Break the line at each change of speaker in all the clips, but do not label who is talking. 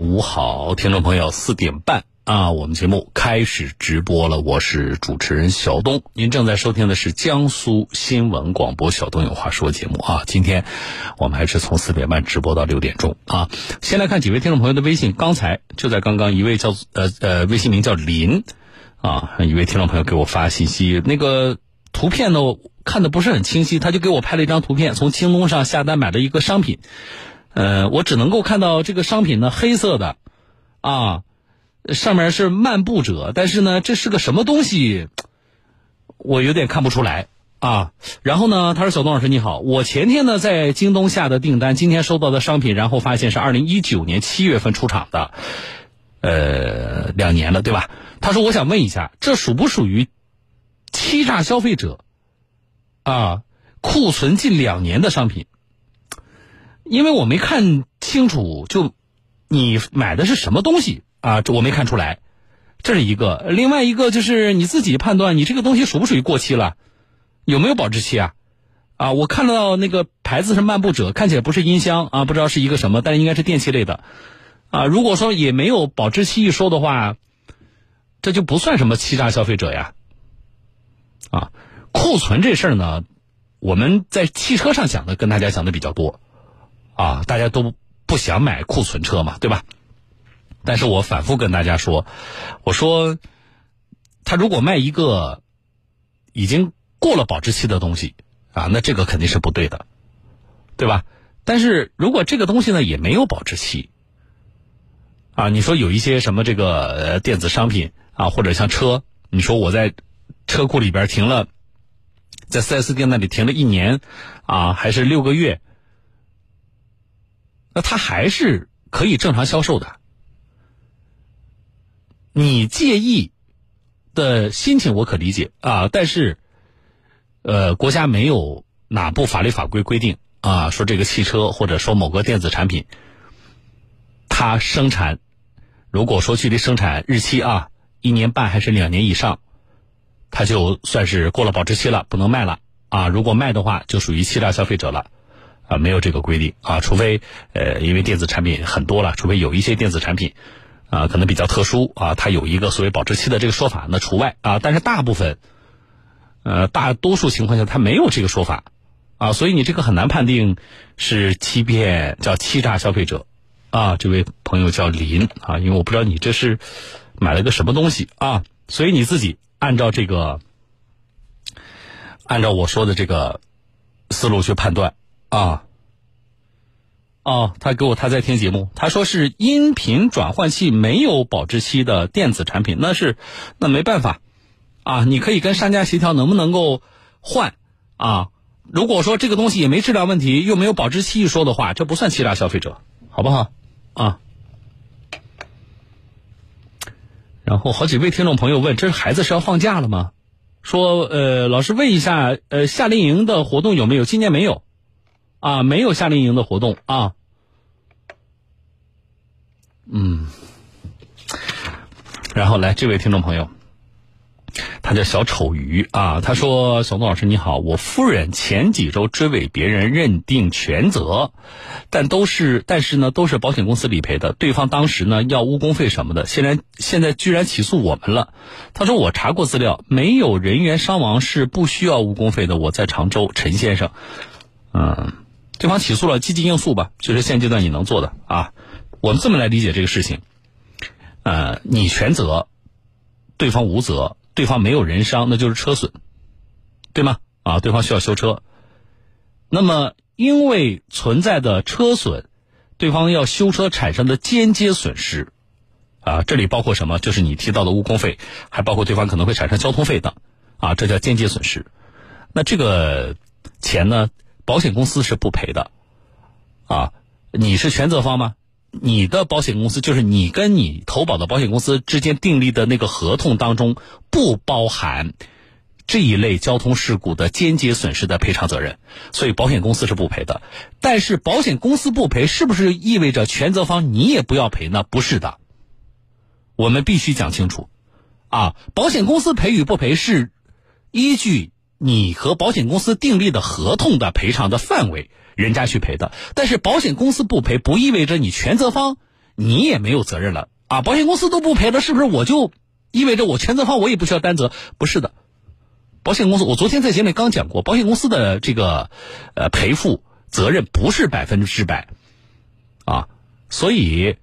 午好，听众朋友，四点半啊，我们节目开始直播了。我是主持人小东，您正在收听的是江苏新闻广播《小东有话说》节目啊。今天我们还是从四点半直播到六点钟啊。先来看几位听众朋友的微信，刚才就在刚刚，一位叫呃呃，微信名叫林啊，一位听众朋友给我发信息，那个图片呢看的不是很清晰，他就给我拍了一张图片，从京东上下单买的一个商品。呃，我只能够看到这个商品呢，黑色的，啊，上面是漫步者，但是呢，这是个什么东西，我有点看不出来啊。然后呢，他说：“小东老师你好，我前天呢在京东下的订单，今天收到的商品，然后发现是二零一九年七月份出厂的，呃，两年了，对吧？”他说：“我想问一下，这属不属于欺诈消费者？啊，库存近两年的商品？”因为我没看清楚，就你买的是什么东西啊？这我没看出来，这是一个。另外一个就是你自己判断，你这个东西属不属于过期了，有没有保质期啊？啊，我看到那个牌子是漫步者，看起来不是音箱啊，不知道是一个什么，但应该是电器类的啊。如果说也没有保质期一说的话，这就不算什么欺诈消费者呀。啊，库存这事儿呢，我们在汽车上讲的跟大家讲的比较多。啊，大家都不想买库存车嘛，对吧？但是我反复跟大家说，我说，他如果卖一个已经过了保质期的东西啊，那这个肯定是不对的，对吧？但是如果这个东西呢也没有保质期，啊，你说有一些什么这个电子商品啊，或者像车，你说我在车库里边停了，在四 S 店那里停了一年啊，还是六个月？那它还是可以正常销售的。你介意的心情我可理解啊，但是，呃，国家没有哪部法律法规规定啊，说这个汽车或者说某个电子产品，它生产，如果说距离生产日期啊一年半还是两年以上，它就算是过了保质期了，不能卖了啊。如果卖的话，就属于欺诈消费者了。啊，没有这个规定啊，除非呃，因为电子产品很多了，除非有一些电子产品啊，可能比较特殊啊，它有一个所谓保质期的这个说法，那除外啊。但是大部分呃，大多数情况下它没有这个说法啊，所以你这个很难判定是欺骗，叫欺诈消费者啊。这位朋友叫林啊，因为我不知道你这是买了个什么东西啊，所以你自己按照这个按照我说的这个思路去判断。啊，哦，他给我他在听节目，他说是音频转换器没有保质期的电子产品，那是那没办法啊，你可以跟商家协调能不能够换啊。如果说这个东西也没质量问题，又没有保质期一说的话，这不算欺诈消费者，好不好啊？然后好几位听众朋友问，这孩子是要放假了吗？说呃，老师问一下，呃，夏令营的活动有没有？今年没有。啊，没有夏令营的活动啊。嗯，然后来这位听众朋友，他叫小丑鱼啊。他说：“小东老师你好，我夫人前几周追尾别人认定全责，但都是但是呢都是保险公司理赔的。对方当时呢要误工费什么的，现在现在居然起诉我们了。他说我查过资料，没有人员伤亡是不需要误工费的。我在常州，陈先生，嗯。”对方起诉了，积极应诉吧，就是现阶段你能做的啊。我们这么来理解这个事情，呃，你全责，对方无责，对方没有人伤，那就是车损，对吗？啊，对方需要修车，那么因为存在的车损，对方要修车产生的间接损失，啊，这里包括什么？就是你提到的误工费，还包括对方可能会产生交通费等，啊，这叫间接损失。那这个钱呢？保险公司是不赔的，啊，你是全责方吗？你的保险公司就是你跟你投保的保险公司之间订立的那个合同当中不包含这一类交通事故的间接损失的赔偿责任，所以保险公司是不赔的。但是保险公司不赔，是不是意味着全责方你也不要赔呢？不是的，我们必须讲清楚，啊，保险公司赔与不赔是依据。你和保险公司订立的合同的赔偿的范围，人家去赔的。但是保险公司不赔，不意味着你全责方你也没有责任了啊，保险公司都不赔了，是不是我就意味着我全责方我也不需要担责？不是的，保险公司我昨天在节目里刚讲过，保险公司的这个呃赔付责任不是百分之百啊，所以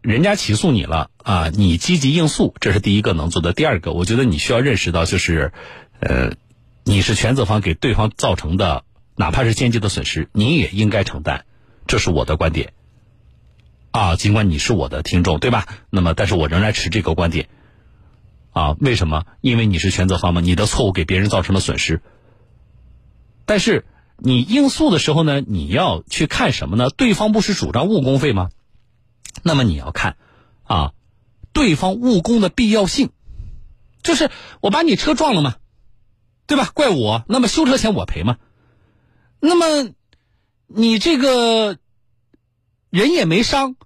人家起诉你了啊，你积极应诉，这是第一个能做的。第二个，我觉得你需要认识到就是呃，你是全责方给对方造成的。哪怕是间接的损失，你也应该承担，这是我的观点。啊，尽管你是我的听众，对吧？那么，但是我仍然持这个观点。啊，为什么？因为你是全责方嘛，你的错误给别人造成了损失。但是你应诉的时候呢，你要去看什么呢？对方不是主张误工费吗？那么你要看，啊，对方误工的必要性，就是我把你车撞了嘛，对吧？怪我，那么修车钱我赔吗？那么，你这个人也没伤，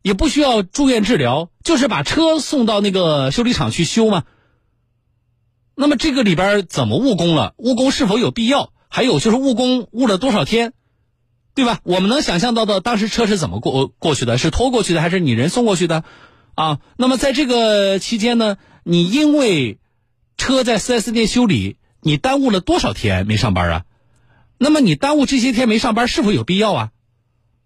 也不需要住院治疗，就是把车送到那个修理厂去修吗？那么这个里边怎么误工了？误工是否有必要？还有就是误工误了多少天，对吧？我们能想象到的，当时车是怎么过过去的？是拖过去的，还是你人送过去的？啊？那么在这个期间呢，你因为车在 4S 店修理，你耽误了多少天没上班啊？那么你耽误这些天没上班是否有必要啊？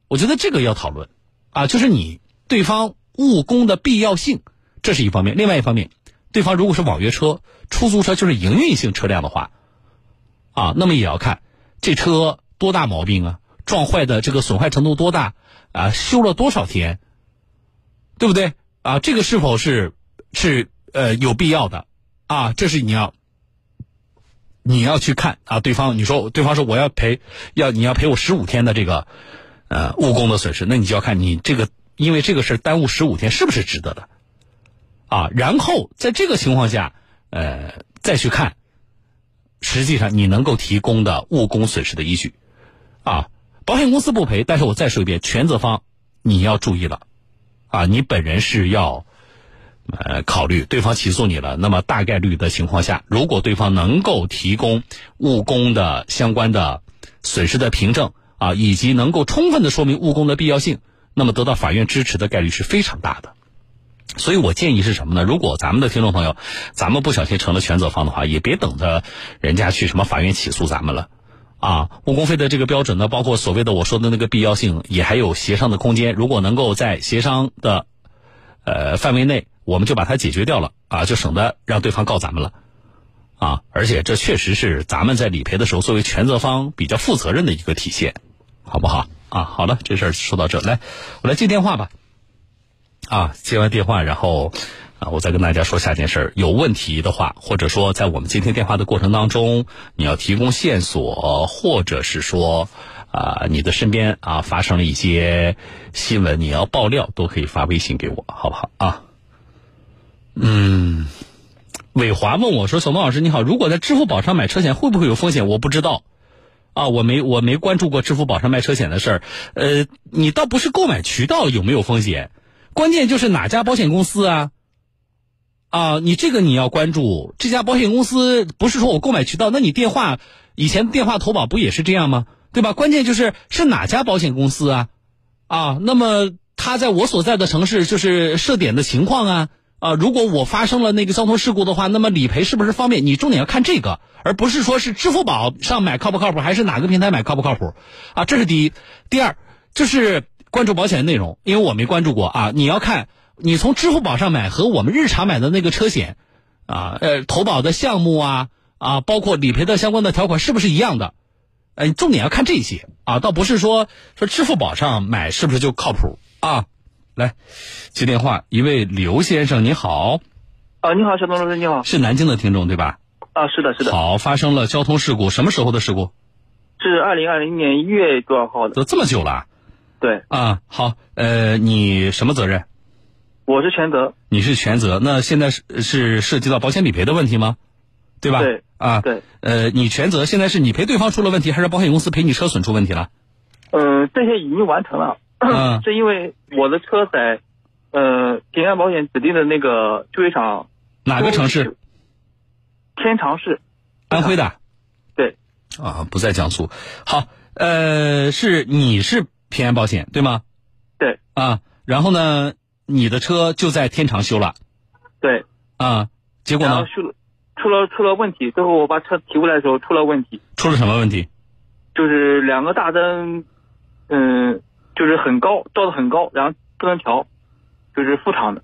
我觉得这个要讨论，啊，就是你对方误工的必要性，这是一方面。另外一方面，对方如果是网约车、出租车，就是营运性车辆的话，啊，那么也要看这车多大毛病啊，撞坏的这个损坏程度多大啊，修了多少天，对不对啊？这个是否是是呃有必要的啊？这是你要。你要去看啊，对方你说对方说我要赔，要你要赔我十五天的这个，呃误工的损失，那你就要看你这个因为这个事耽误十五天是不是值得的，啊，然后在这个情况下，呃再去看，实际上你能够提供的误工损失的依据，啊，保险公司不赔，但是我再说一遍，全责方你要注意了，啊，你本人是要。呃，考虑对方起诉你了，那么大概率的情况下，如果对方能够提供误工的相关的损失的凭证啊，以及能够充分的说明误工的必要性，那么得到法院支持的概率是非常大的。所以我建议是什么呢？如果咱们的听众朋友，咱们不小心成了全责方的话，也别等着人家去什么法院起诉咱们了啊。误工费的这个标准呢，包括所谓的我说的那个必要性，也还有协商的空间。如果能够在协商的呃范围内。我们就把它解决掉了啊，就省得让对方告咱们了，啊！而且这确实是咱们在理赔的时候作为全责方比较负责任的一个体现，好不好？啊，好了，这事儿说到这，来，我来接电话吧。啊，接完电话，然后啊，我再跟大家说下件事儿。有问题的话，或者说在我们接听电话的过程当中，你要提供线索，或者是说啊，你的身边啊发生了一些新闻，你要爆料，都可以发微信给我，好不好？啊。嗯，伟华问我说：“小东老师你好，如果在支付宝上买车险会不会有风险？我不知道，啊，我没我没关注过支付宝上卖车险的事儿。呃，你倒不是购买渠道有没有风险，关键就是哪家保险公司啊？啊，你这个你要关注这家保险公司，不是说我购买渠道，那你电话以前电话投保不也是这样吗？对吧？关键就是是哪家保险公司啊？啊，那么他在我所在的城市就是设点的情况啊。”啊，如果我发生了那个交通事故的话，那么理赔是不是方便？你重点要看这个，而不是说是支付宝上买靠不靠谱，还是哪个平台买靠不靠谱？啊，这是第一。第二就是关注保险的内容，因为我没关注过啊。你要看你从支付宝上买和我们日常买的那个车险，啊，呃，投保的项目啊，啊，包括理赔的相关的条款是不是一样的？呃，重点要看这些啊，倒不是说说支付宝上买是不是就靠谱啊。来接电话，一位刘先生，你好。
啊，你好，小东老师，你好。
是南京的听众对吧？
啊，是的，是的。
好，发生了交通事故，什么时候的事故？
是二零二零年一月多少号的？
都这么久了。
对。
啊，好，呃，你什么责任？
我是全责。
你是全责，那现在是是涉及到保险理赔的问题吗？对吧？
对。
啊，
对。
呃，你全责，现在是你赔对方出了问题，还是保险公司赔你车损出问题了？
嗯，这些已经完成了。
嗯，
是因为我的车在，呃，平安保险指定的那个修理厂。
哪个城市？
天长市，
安徽的。
对。
啊，不在江苏。好，呃，是你是平安保险对吗？
对。
啊，然后呢，你的车就在天长修了
对，
啊，结果呢
修出了出了出了问题，最后我把车提回来的时候出了问题，
出了什么问题？
就是两个大灯，嗯，就是很高，照的很高，然后不能调，就是副厂的，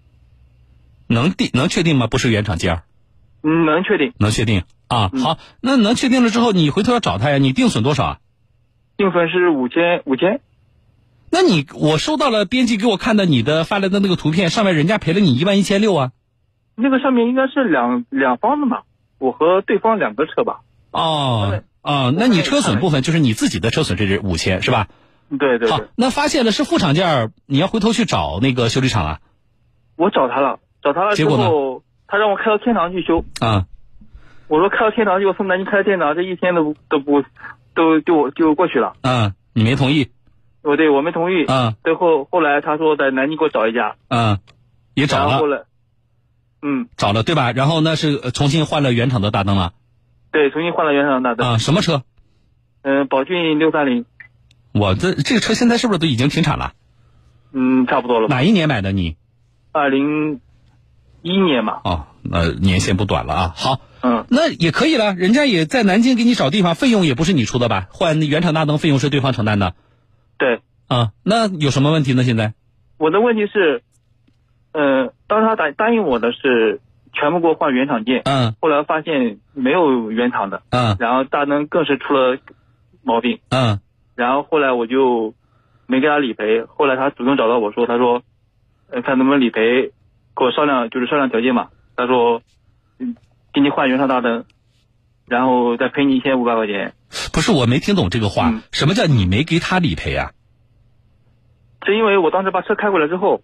能定能确定吗？不是原厂件儿，
嗯，能确定，
能确定啊？
嗯
好，那能确定了之后，你回头要找他呀？你定损多少啊？
定损是五千五千，
那你我收到了编辑给我看的你的发来的那个图片，上面人家赔了你一万一千六啊。
那个上面应该是两两方的嘛，我和对方两个车吧，
哦
对
哦，那你车损部分就是你自己的车损，这是五千是吧？好
对对对，，
那发现了是副厂件儿，你要回头去找那个修理厂啊
我找他了，找他了之
结果呢
后，他让我开到天堂去修，
啊
我说开到天堂就从南京开到天堂，这一天都都不都就就过去了。
啊，你没同意
我对我没同意。
啊
最后后来他说在南京给我找一家，
嗯，也找了
然后后来，嗯，
找了对吧？然后那是呃重新换了原厂的大灯了
对，重新换了原厂的大灯，
啊？什么车？
嗯、宝骏六三零，
我这这个车现在是不是都已经停产了？
嗯，差不多了？
哪一年买的你？
二零一年嘛，
哦，那年限不短了啊。好，
嗯，
那也可以了，人家也在南京给你找地方，费用也不是你出的吧？换原厂大灯费用是对方承担的
对，
啊。那有什么问题呢？现在？
我的问题是，呃，当时他答答应我的是全部给我换原厂件，
嗯
后来发现没有原厂的，
嗯
然后大灯更是出了毛病，
嗯
然后后来我就没给他理赔，后来他主动找到我说，他说，呃，看能不能理赔，跟我商量，就是商量条件嘛。他说，嗯，给你换原厂大灯，然后再赔你一千五百块钱。
不是，我没听懂这个话。
嗯
什么叫你没给他理赔啊？
是因为我当时把车开过来之后，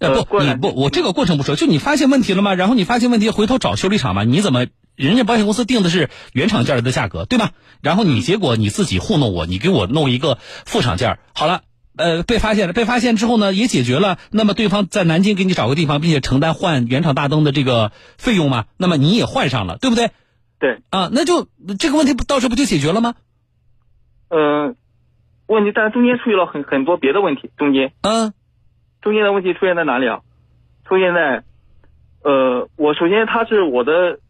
呃不，你不，我这个过程不说，就你发现问题了吗？然后你发现问题，回头找修理厂嘛？你怎么人家保险公司定的是原厂件儿的价格，对吧？然后你结果你自己糊弄我，你给我弄一个副厂件儿，好了。呃，被发现了，被发现之后呢，也解决了。那么对方在南京给你找个地方，并且承担换原厂大灯的这个费用嘛，那么你也换上了，对不对？
对，
啊，那就这个问题不到这不就解决了吗？
嗯、问题，但是中间出现了很很多别的问题，中间
嗯
中间的问题出现在哪里啊？出现在，呃，我首先他是我的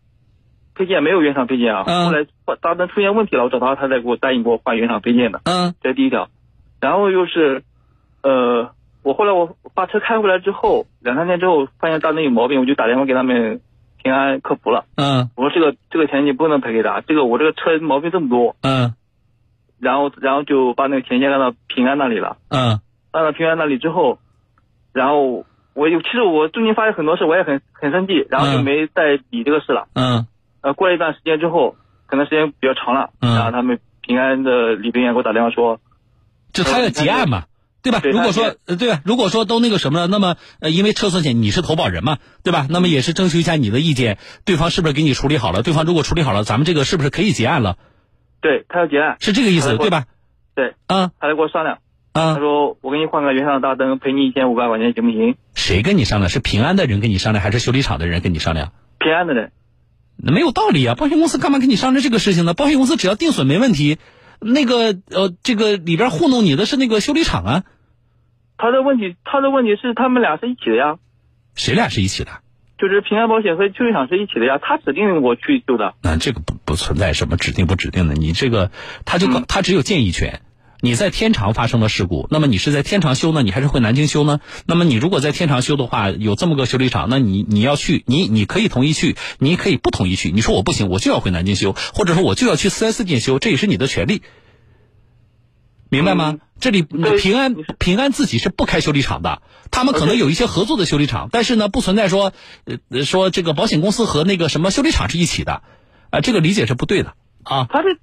配件没有原厂配件啊，
嗯。
后来换大灯出现问题了，我找他，他才给我答应给我换原厂配件的，
嗯。
这是第一条。然后又是，呃，我后来我把车开回来之后，两三天之后发现大灯有毛病，我就打电话给他们平安客服了，
嗯。
我说这个这个钱你不能赔给他，这个我这个车毛病这么多，
嗯。
然后然后就把那个钱先按到平安那里了。
嗯。
按到平安那里之后，然后我有其实我最近发现很多事，我也很很生气，然后就
嗯。
没再理这个事了。
嗯
呃，过了一段时间之后，可能时间比较长了，
嗯
然后他们平安的理赔员给我打电话说，
就他要结案嘛，对吧？
对
如果说呃对吧？如果说都那个什么了，那么呃，因为车损险你是投保人嘛，对吧？那么也是征求一下你的意见，对方是不是给你处理好了？对方如果处理好了，咱们这个是不是可以结案了？
对他要结案，
是这个意思对吧？
对，
啊
他来跟我商量，啊他
啊，
说我给你换个原厂大灯，赔你一千五百块钱行不行？
谁跟你商量？是平安的人跟你商量，还是修理厂的人跟你商量？
平安的人，
那没有道理啊！保险公司干嘛跟你商量这个事情呢？保险公司只要定损没问题，那个呃，这个里边糊弄你的是那个修理厂啊，
他的问题他的问题是他们俩是一起的呀，
谁俩是一起的？
就是平安保险和修理厂是一起的呀，他指定我去修的。
那这个不不存在什么指定不指定的，你这个他就他只有建议权。你在天长发生了事故，那么你是在天长修呢，你还是回南京修呢？那么你如果在天长修的话，有这么个修理厂，那你你要去，你你可以同意去，你可以不同意去。你说我不行，我就要回南京修，或者说我就要去四 S 店修，这也是你的权利，明白吗？
嗯
这里
对
平安平安自己是不开修理厂的，他们可能有一些合作的修理厂，但是呢，不存在说呃说这个保险公司和那个什么修理厂是一起的，啊，这个理解是不对的啊。
他是，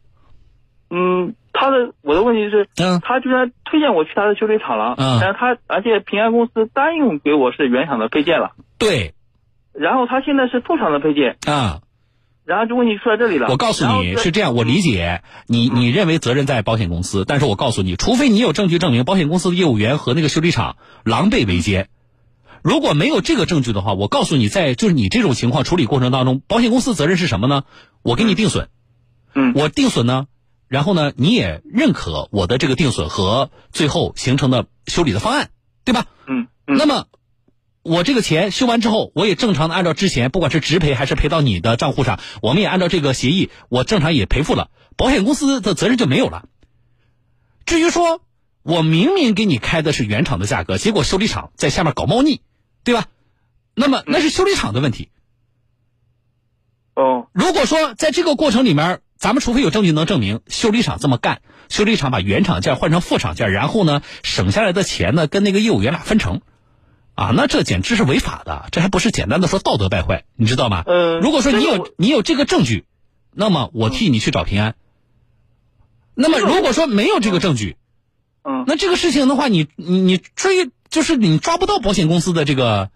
嗯，他的我的问题是，
嗯。
他居然推荐我去他的修理厂了，
嗯。
但是他而且平安公司答应给我是原厂的配件了，
对。
然后他现在是副厂的配件，
啊，
然后就问题出在这里了。
我告诉你是这样，我理解。你你认为责任在保险公司，但是我告诉你，除非你有证据证明保险公司的业务员和那个修理厂狼狈为奸。如果没有这个证据的话，我告诉你，在就是你这种情况处理过程当中，保险公司责任是什么呢？我给你定损，
嗯。
我定损呢，然后呢，你也认可我的这个定损和最后形成的修理的方案，对吧？
嗯嗯。
那么我这个钱修完之后，我也正常的按照之前，不管是直赔还是赔到你的账户上，我们也按照这个协议，我正常也赔付了，保险公司的责任就没有了。至于说我明明给你开的是原厂的价格，结果修理厂在下面搞猫腻，对吧？那么那是修理厂的问题。
哦，
如果说在这个过程里面，咱们除非有证据能证明修理厂这么干，修理厂把原厂件换成副厂件，然后呢省下来的钱呢跟那个业务员俩分成，啊，那这简直是违法的，这还不是简单的说道德败坏，你知道吗？
呃
如果说你有你有这个证据，那么我替你去找平安。那么如果说没有这个证据，
嗯
那这个事情的话，你你你追就是你抓不到保险公司的这个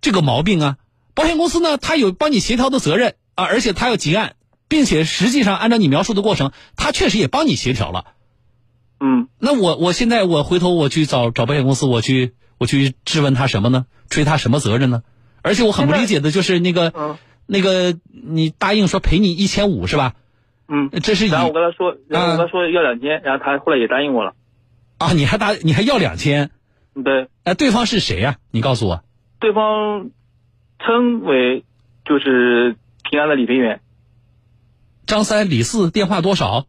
这个毛病啊。保险公司呢，他有帮你协调的责任啊，而且他要结案，并且实际上按照你描述的过程，他确实也帮你协调了。
嗯
那我我现在我回头我去找找保险公司，我去我去质问他什么呢？追他什么责任呢？而且我很不理解的就是那个、
嗯
那个你答应说赔你一千五是吧？
嗯。
这是以
然后我跟他说，然后我跟他说要两千，然后他后来也答应我了。
啊，你还答你还要两千？
对，
哎，对方是谁呀、你告诉我。
对方称为就是平安的理赔员，
张三李四电话多少？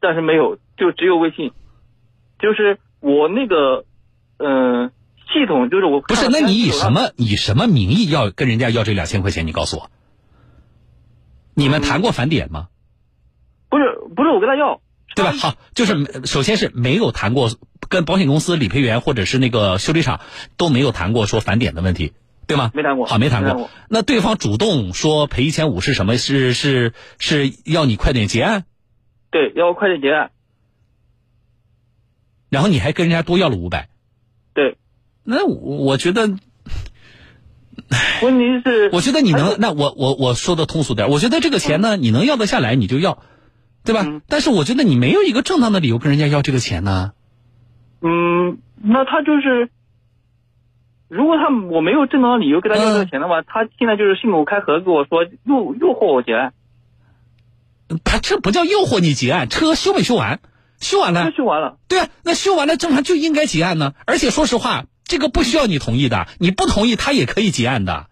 但是没有，就只有微信。就是我那个，嗯、系统就是我
不是，那你以什么以什么名义要跟人家要这两千块钱？你告诉我，你们谈过返点吗？
不是不是我跟他要，
对吧？好，就是首先是没有谈过跟保险公司、理赔员或者是那个修理厂都没有谈过说返点的问题，对吗？
没谈过
好，没谈过。那对方主动说赔一千五是什么？是是是要你快点结案，
对要我快点结案，
然后你还跟人家多要了五百。
对，
那我我觉得
问题是
我觉得你能，那我我我说的通俗点，我觉得这个钱呢，你能要得下来你就要，对吧？
嗯
但是我觉得你没有一个正当的理由跟人家要这个钱呢。
嗯，那他就是，如果他我没有正当理由给他要这个
嗯
钱的话，他现在就是信口开河跟我说诱诱惑我结案，
他这不叫诱惑你结案，车修没修完？修完了
就，修完了。
对啊，那修完了正常就应该结案呢。而且说实话，这个不需要你同意的，你不同意他也可以结案的。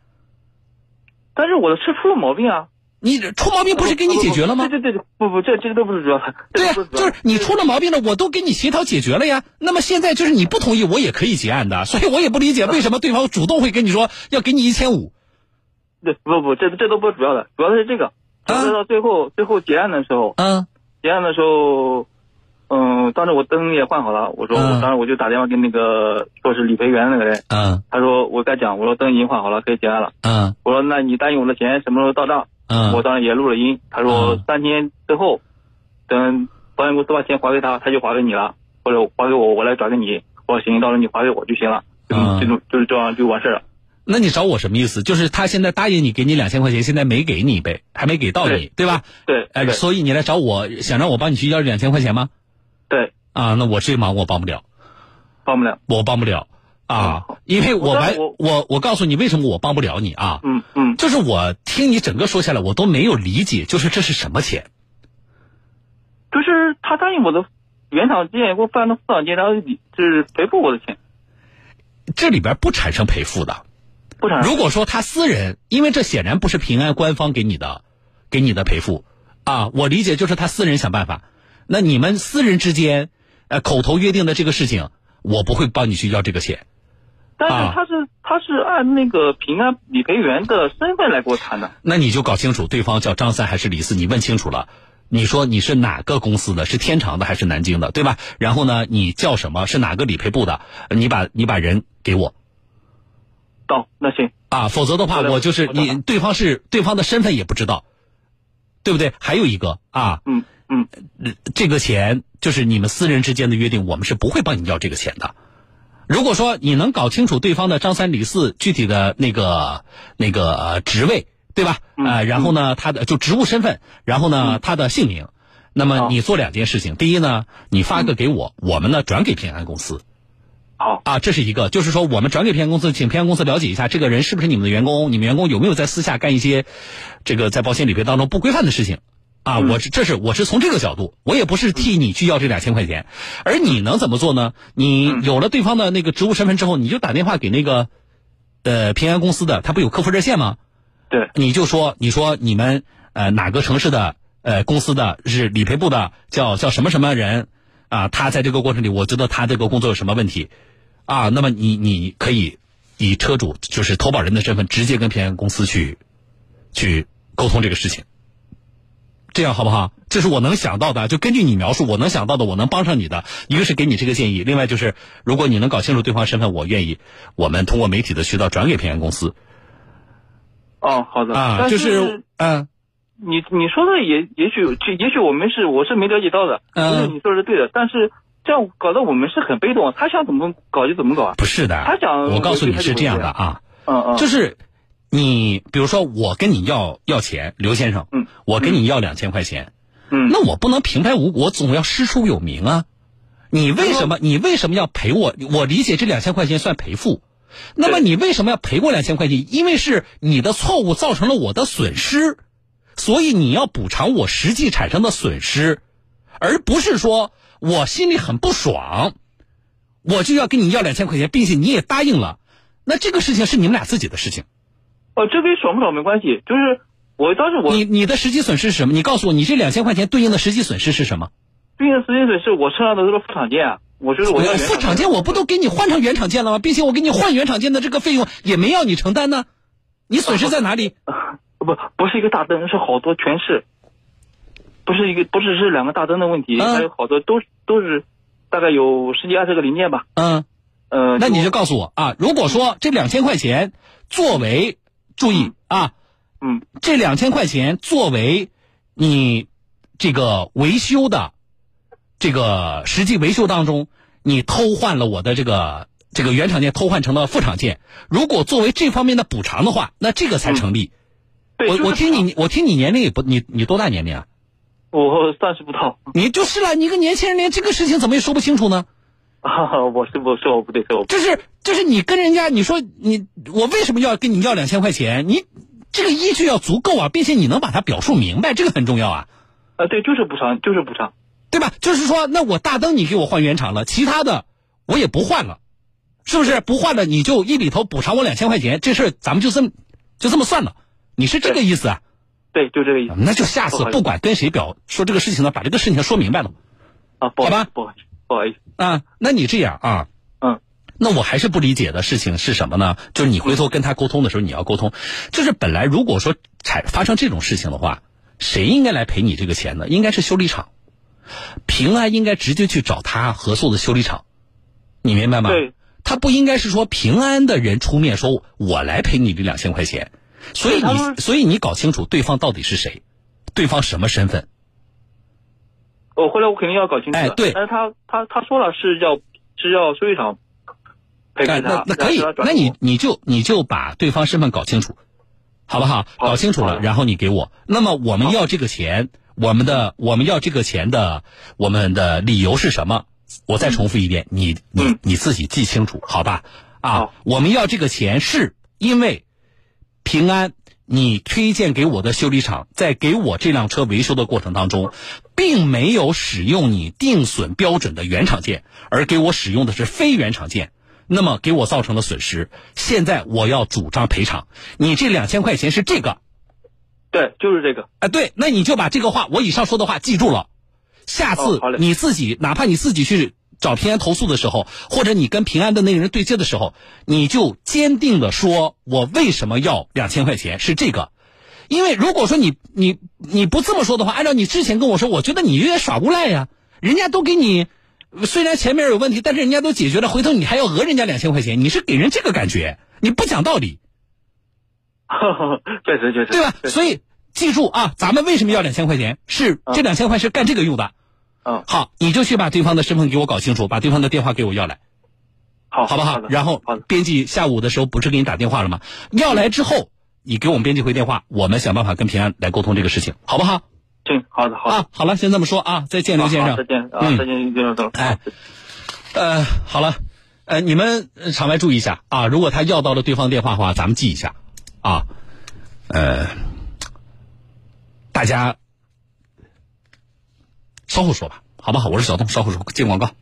但是我的车出了毛病啊，
你出毛病不是给你解决了吗？
对对对，不不，这这个都不是主要的。
对呀、就是你出了毛病了，我都给你协调解决了呀。那么现在就是你不同意，我也可以结案的，所以我也不理解为什么对方主动会跟你说要给你一千五。
对不不，这这都不是主要的，主要的是这个，就是到最后最后结案的时候，
嗯
结案的时候，嗯，当时我灯也换好了，我说，
我
当时我就打电话给那个说是理赔员那个人，
嗯
他说我该讲，我说灯已经换好了，可以结案了。
嗯
我说那你答应我的钱什么时候到账？
嗯，
我当时也录了音，他说
嗯
三天之后，等保险公司把钱还给他，他就还给你了，或者还给我，我来转给你。我说行，到时候你还给我就行了，就
嗯
这种就是这样就完事了。
那你找我什么意思？就是他现在答应你给你两千块钱，现在没给你呗，还没给到你，
对
对吧？
对，
哎，
对
所以你来找我，想让我帮你去要这两千块钱吗？
对，
啊，那我这忙我帮不了，
帮不了。
我帮不了啊，因为我完
我我
告诉你为什么我帮不了你啊？
嗯嗯，
就是我听你整个说下来，我都没有理解，就是这是什么钱？
就是他答应我的原厂件给我办了副厂件，然后你就是赔付我的钱，
这里边不产生赔付的。
不产
如果说他私人，因为这显然不是平安官方给你的，给你的赔付啊，我理解就是他私人想办法。那你们私人之间，呃，口头约定的这个事情，我不会帮你去要这个钱。
但
啊
是他是他是按那个平安理赔员的身份来给我谈的，
那你就搞清楚对方叫张三还是李四，你问清楚了。你说你是哪个公司的？是天长的还是南京的，对吧？然后呢，你叫什么？是哪个理赔部的？你把你把人给我
到那行，
啊，否则的话，我就是你对方是对方的身份也不知道，对不对？还有一个啊，
嗯嗯，
这个钱就是你们私人之间的约定，我们是不会帮你要这个钱的。如果说你能搞清楚对方的张三李四具体的那个那个呃职位，对吧？
嗯
呃，然后呢，他的就职务身份，然后呢，他的姓名。那么你做两件事情，第一呢，你发个给我，我们呢转给平安公司。
好，
啊，这是一个，就是说我们转给平安公司，请平安公司了解一下这个人是不是你们的员工，你们员工有没有在私下干一些这个在保险理赔当中不规范的事情啊，我是这是我是从这个角度，我也不是替你去要这两千块钱，而你能怎么做呢？你有了对方的那个职务身份之后，你就打电话给那个呃平安公司的，他不有客服热线吗？
对，
你就说你说你们呃哪个城市的呃公司的是理赔部的，叫叫什么什么人啊？他在这个过程里，我知道他这个工作有什么问题啊？那么你你可以以车主就是投保人的身份，直接跟平安公司去去沟通这个事情。这样好不好？这是我能想到的，就根据你描述，我能想到的，我能帮上你的，一个是给你这个建议，另外就是如果你能搞清楚对方身份，我愿意。我们通过媒体的渠道转给平安公司。
哦，好的。
啊，就是嗯，
你你说的也也许这也许我们是我是没了解到的，
嗯。
就是你说的是对的，但是这样搞得我们是很被动，他想怎么搞就怎么搞啊。
不是的，
他想
我告诉你是这样的啊，
嗯嗯，
就是你比如说我跟你要要钱，刘先生，
嗯，
我跟你要两千块钱，
嗯，
那我不能平白无故，我总要师出有名啊。你为什么你为什么要赔我？我理解这两千块钱算赔付，那么你为什么要赔我两千块钱？因为是你的错误造成了我的损失，所以你要补偿我实际产生的损失，而不是说我心里很不爽，我就要跟你要两千块钱，并且你也答应了，那这个事情是你们俩自己的事情。
哦，这跟爽不爽没关系，就是我当时我
你你的实际损失是什么？你告诉我，你这两千块钱对应的实际损失是什么？
对应的实际损失，我车上的都是副厂件啊，我就是我要原
副厂件我不都给你换成原厂件了吗？并且我给你换原厂件的这个费用也没要你承担呢，你损失在哪里？
不不是一个大灯，是好多全是，不是一个不是是两个大灯的问题，
嗯
还有好多都都是大概有十几二十个零件吧，
嗯，
呃，
那你就告诉我啊，如果说这两千块钱作为，注意啊，
嗯
这两千块钱作为你这个维修的这个实际维修当中，你偷换了我的这个这个原厂件，偷换成了副厂件。如果作为这方面的补偿的话，那这个才成立。
对，
我我听你，我听你年龄也不，你你多大年龄啊？
我三十不到，
你就是了，你一个年轻人连这个事情怎么也说不清楚呢？
啊，我是不是我不对，是我不对
就是就是你跟人家你说你我为什么要跟你要两千块钱？你这个依据要足够啊，并且你能把它表述明白，这个很重要啊，
啊，对，就是补偿，就是补偿，
对吧？就是说，那我大灯你给我换原厂了，其他的我也不换了，是不是？不换了你就一里头补偿我两千块钱，这事儿咱们就这么就这么算了。你是这个意思啊？
对，就这个意思
那就下次
不
管跟谁表说这个事情呢，把这个事情说明白了
啊，不好
吧，
不好意思，不好意思，
啊。那你这样啊，
嗯
那我还是不理解的事情是什么呢？就是你回头跟他沟通的时候，你要沟通，就是本来如果说产发生这种事情的话，谁应该来赔你这个钱呢？应该是修理厂，平安应该直接去找他合作的修理厂，你明白吗？
对，
他不应该是说平安的人出面说我来赔你这两千块钱，所以你所以你搞清楚对方到底是谁，对方什么身份。
我回来我肯定要搞清楚的，
哎对
但是他他他说了是要是要修理厂赔
哎
给他，
那那可以那你你就你就把对方身份搞清楚，好不好？
好
搞清楚了，然后你给我。那么我们要这个钱，我们的我们要这个钱的我们的理由是什么？我再重复一遍，你你
嗯
你自己记清楚，好吧？啊，我们要这个钱是因为平安。你推荐给我的修理厂，在给我这辆车维修的过程当中，并没有使用你定损标准的原厂件，而给我使用的是非原厂件，那么给我造成的损失。现在我要主张赔偿，你这两千块钱是这个，
对，就是这个，
哎，对，那你就把这个话，我以上说的话记住了。下次你自己，哪怕你自己去找平安投诉的时候，或者你跟平安的那个人对接的时候，你就坚定的说，我为什么要两千块钱是这个。因为如果说你你你不这么说的话，按照你之前跟我说，我觉得你有点耍无赖呀。人家都给你，虽然前面有问题，但是人家都解决了，回头你还要讹人家两千块钱，你是给人这个感觉，你不讲道理。
确实确实，
对吧？所以记住啊，咱们为什么要两千块钱？是
嗯
这两千块是干这个用的。
嗯，
好，你就去把对方的身份给我搞清楚，把对方的电话给我要来，
好，
好不好？
的
然后编辑下午的时候不是给你打电话了吗？要来之后，你给我们编辑回电话，我们想办法跟平安来沟通这个事情，好不好？
行，好的好的，
啊，好了，先这么说啊，再见，刘先生
再。见啊，
嗯
再见，刘总，
哎呃，好了，呃，你们呃场外注意一下啊，如果他要到了对方电话的话，咱们记一下啊，呃，大家稍后说吧，好不好，我是小东，稍后说进广告。